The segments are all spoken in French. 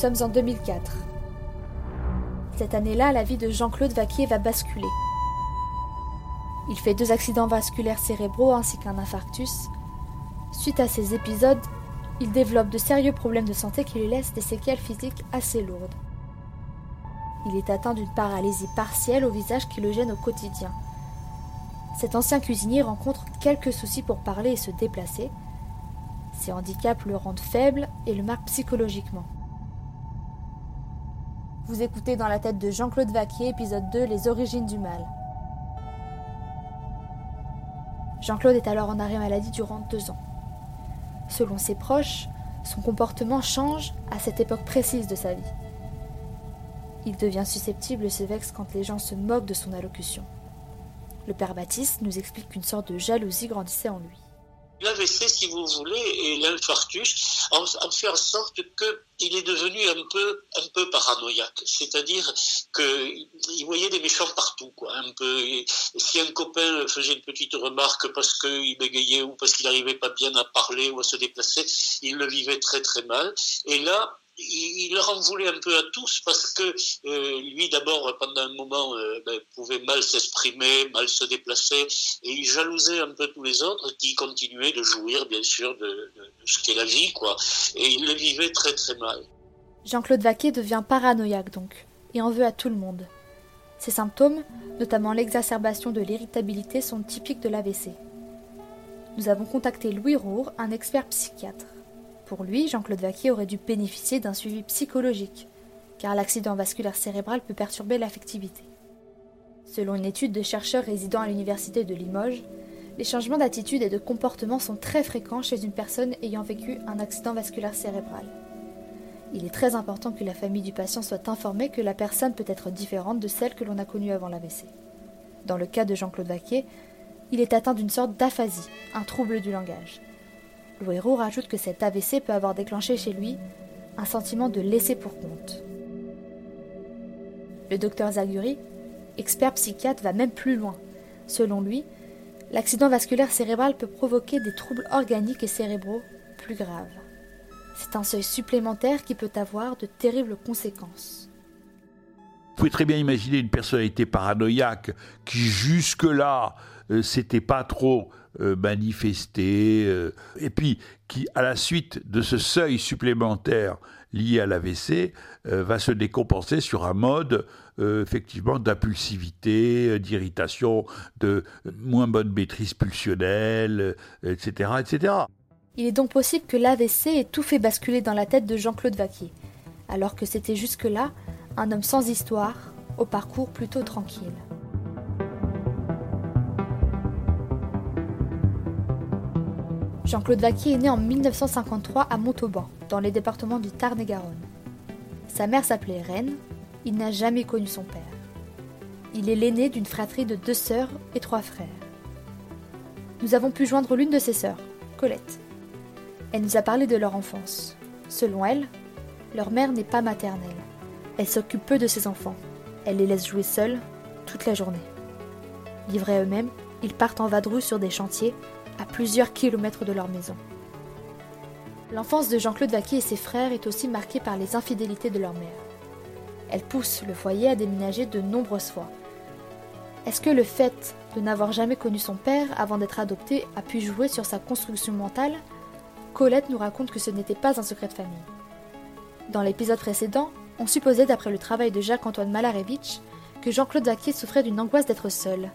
sommes en 2004. Cette année-là, la vie de Jean-Claude Vaquier va basculer. Il fait deux accidents vasculaires cérébraux ainsi qu'un infarctus. Suite à ces épisodes, il développe de sérieux problèmes de santé qui lui laissent des séquelles physiques assez lourdes. Il est atteint d'une paralysie partielle au visage qui le gêne au quotidien. Cet ancien cuisinier rencontre quelques soucis pour parler et se déplacer. Ces handicaps le rendent faible et le marquent psychologiquement. Vous écoutez dans la tête de Jean-Claude Vaquier, épisode 2, Les origines du mal. Jean-Claude est alors en arrêt maladie durant deux ans. Selon ses proches, son comportement change à cette époque précise de sa vie. Il devient susceptible et se vexe quand les gens se moquent de son allocution. Le père Baptiste nous explique qu'une sorte de jalousie grandissait en lui. L'AVC, si vous voulez, et l'infarctus ont, fait en sorte qu'il est devenu un peu, un peu paranoïaque. C'est-à-dire qu'il voyait des méchants partout, quoi. Un peu. si un copain faisait une petite remarque parce qu'il bégayait ou parce qu'il n'arrivait pas bien à parler ou à se déplacer, il le vivait très très mal. Et là, il, leur en voulait un peu à tous parce que euh, lui, d'abord, pendant un moment, euh, ben, pouvait mal s'exprimer, mal se déplacer, et il jalousait un peu tous les autres qui continuaient de jouir, bien sûr, de, ce qu'est la vie, quoi. Et il le vivait très très mal. Jean-Claude Vaquet devient paranoïaque donc, et en veut à tout le monde. Ces symptômes, notamment l'exacerbation de l'irritabilité, sont typiques de l'AVC. Nous avons contacté Louis Roure, un expert psychiatre. Pour lui, Jean-Claude Vaquier aurait dû bénéficier d'un suivi psychologique, car l'accident vasculaire cérébral peut perturber l'affectivité. Selon une étude de chercheurs résidant à l'université de Limoges, les changements d'attitude et de comportement sont très fréquents chez une personne ayant vécu un accident vasculaire cérébral. Il est très important que la famille du patient soit informée que la personne peut être différente de celle que l'on a connue avant l'AVC. Dans le cas de Jean-Claude Vaquier, il est atteint d'une sorte d'aphasie, un trouble du langage. Louero rajoute que cet AVC peut avoir déclenché chez lui un sentiment de laisser pour compte. Le docteur Zaguri, expert psychiatre, va même plus loin. Selon lui, l'accident vasculaire cérébral peut provoquer des troubles organiques et cérébraux plus graves. C'est un seuil supplémentaire qui peut avoir de terribles conséquences. Vous pouvez très bien imaginer une personnalité paranoïaque qui jusque-là s'était pas trop euh, manifesté, euh, et puis qui, à la suite de ce seuil supplémentaire lié à l'AVC, euh, va se décompenser sur un mode effectivement d'impulsivité, d'irritation, de moins bonne maîtrise pulsionnelle, etc., etc. Il est donc possible que l'AVC ait tout fait basculer dans la tête de Jean-Claude Vaquier, alors que c'était jusque-là un homme sans histoire, au parcours plutôt tranquille. Jean-Claude Vaquier est né en 1953 à Montauban, dans les départements du Tarn et Garonne. Sa mère s'appelait Reine, il n'a jamais connu son père. Il est l'aîné d'une fratrie de deux sœurs et trois frères. Nous avons pu joindre l'une de ses sœurs, Colette. Elle nous a parlé de leur enfance. Selon elle, leur mère n'est pas maternelle. Elle s'occupe peu de ses enfants. Elle les laisse jouer seuls toute la journée. Livrés eux-mêmes, ils partent en vadrouille sur des chantiers à plusieurs kilomètres de leur maison. L'enfance de Jean-Claude Vaquier et ses frères est aussi marquée par les infidélités de leur mère. Elle pousse le foyer à déménager de nombreuses fois. Est-ce que le fait de n'avoir jamais connu son père avant d'être adopté a pu jouer sur sa construction mentale? Colette nous raconte que ce n'était pas un secret de famille. Dans l'épisode précédent, on supposait, d'après le travail de Jacques-Antoine Malarevitch, que Jean-Claude Vaquier souffrait d'une angoisse d'être seul.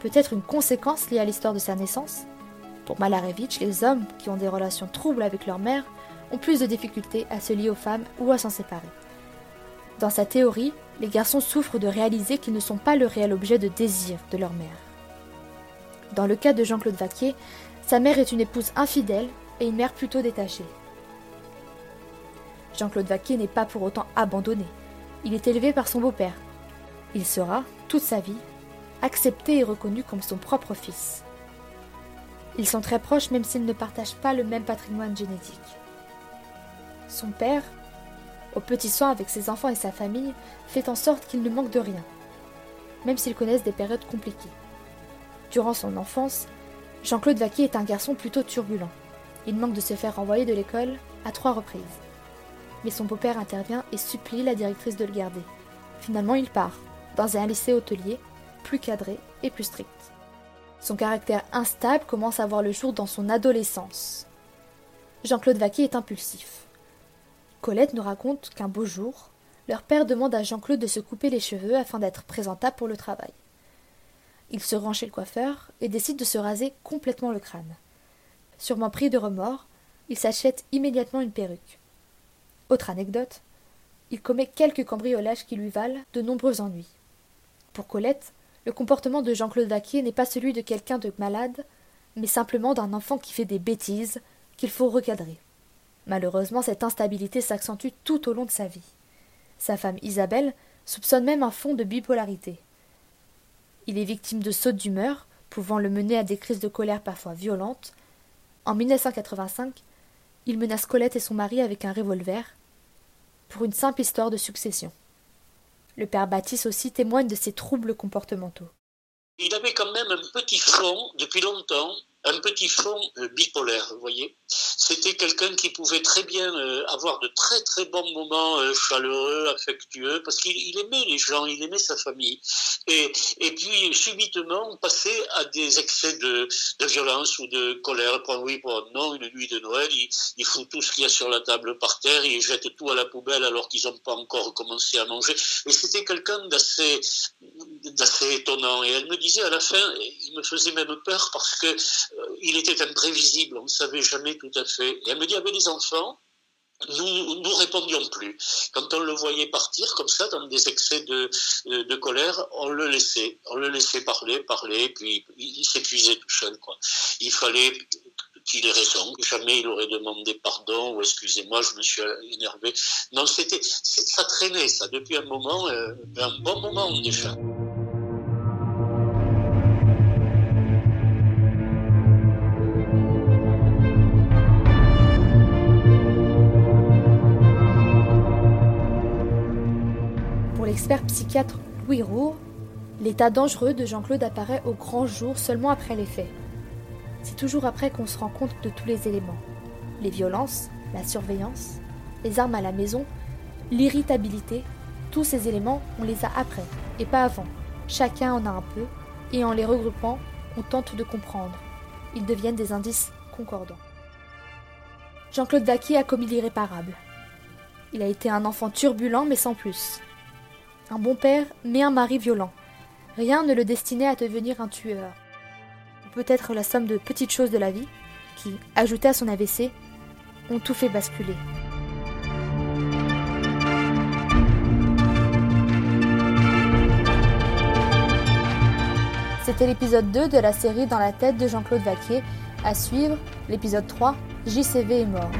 Peut-être une conséquence liée à l'histoire de sa naissance? Pour Malarevitch, les hommes qui ont des relations troubles avec leur mère ont plus de difficultés à se lier aux femmes ou à s'en séparer. Dans sa théorie, les garçons souffrent de réaliser qu'ils ne sont pas le réel objet de désir de leur mère. Dans le cas de Jean-Claude Vaquier, sa mère est une épouse infidèle et une mère plutôt détachée. Jean-Claude Vaquier n'est pas pour autant abandonné. Il est élevé par son beau-père. Il sera, toute sa vie, accepté et reconnu comme son propre fils. Ils sont très proches même s'ils ne partagent pas le même patrimoine génétique. Son père, au petit soin avec ses enfants et sa famille, fait en sorte qu'il ne manque de rien, même s'ils connaissent des périodes compliquées. Durant son enfance, Jean-Claude Vaquier est un garçon plutôt turbulent. Il manque de se faire renvoyer de l'école à trois reprises. mais son beau-père intervient et supplie la directrice de le garder. Finalement, il part, dans un lycée hôtelier, plus cadré et plus strict. Son caractère instable commence à voir le jour dans son adolescence. Jean-Claude Vaquier est impulsif. Colette nous raconte qu'un beau jour, leur père demande à Jean-Claude de se couper les cheveux afin d'être présentable pour le travail. Il se rend chez le coiffeur et décide de se raser complètement le crâne. Sûrement pris de remords, il s'achète immédiatement une perruque. Autre anecdote, il commet quelques cambriolages qui lui valent de nombreux ennuis. Pour Colette, le comportement de Jean-Claude Vaquier n'est pas celui de quelqu'un de malade, mais simplement d'un enfant qui fait des bêtises qu'il faut recadrer. Malheureusement, cette instabilité s'accentue tout au long de sa vie. Sa femme Isabelle soupçonne même un fond de bipolarité. Il est victime de sautes d'humeur, pouvant le mener à des crises de colère parfois violentes. En 1985, il menace Colette et son mari avec un revolver pour une simple histoire de succession. Le père Baptiste aussi témoigne de ses troubles comportementaux. Il avait quand même un petit fond depuis longtemps un petit fond euh, bipolaire, vous voyez. C'était quelqu'un qui pouvait très bien euh, avoir de très très bons moments euh, chaleureux, affectueux, parce qu'il aimait les gens, il aimait sa famille. Et, et puis subitement passer à des excès de, violence ou de colère. Pour oui, pour non, une nuit de Noël, il, il fout tout ce qu'il y a sur la table par terre, il jette tout à la poubelle alors qu'ils n'ont pas encore commencé à manger. Et c'était quelqu'un d'assez étonnant. Et elle me disait à la fin, il me faisait même peur parce que il était imprévisible, on ne savait jamais tout à fait. Et elle me dit, avec les enfants, nous nous répondions plus. Quand on le voyait partir comme ça dans des excès de, de, colère, on le laissait, on le laissait parler, parler, puis il, s'épuisait tout seul. Quoi. Il fallait qu'il ait raison, jamais il aurait demandé pardon ou excusez-moi, je me suis énervé. Non, c'était, ça traînait ça depuis un moment, euh, un bon moment déjà. L'expert psychiatre Louis Roux, l'état dangereux de Jean-Claude apparaît au grand jour seulement après les faits. C'est toujours après qu'on se rend compte de tous les éléments. Les violences, la surveillance, les armes à la maison, l'irritabilité, tous ces éléments, on les a après, et pas avant. Chacun en a un peu, et en les regroupant, on tente de comprendre. Ils deviennent des indices concordants. Jean-Claude Daquier a commis l'irréparable. Il a été un enfant turbulent, mais sans plus un bon père, mais un mari violent. Rien ne le destinait à devenir un tueur. Peut-être la somme de petites choses de la vie, qui, ajoutées à son AVC, ont tout fait basculer. C'était l'épisode 2 de la série Dans la tête de Jean-Claude Vaquier. À suivre, l'épisode 3, JCV est mort.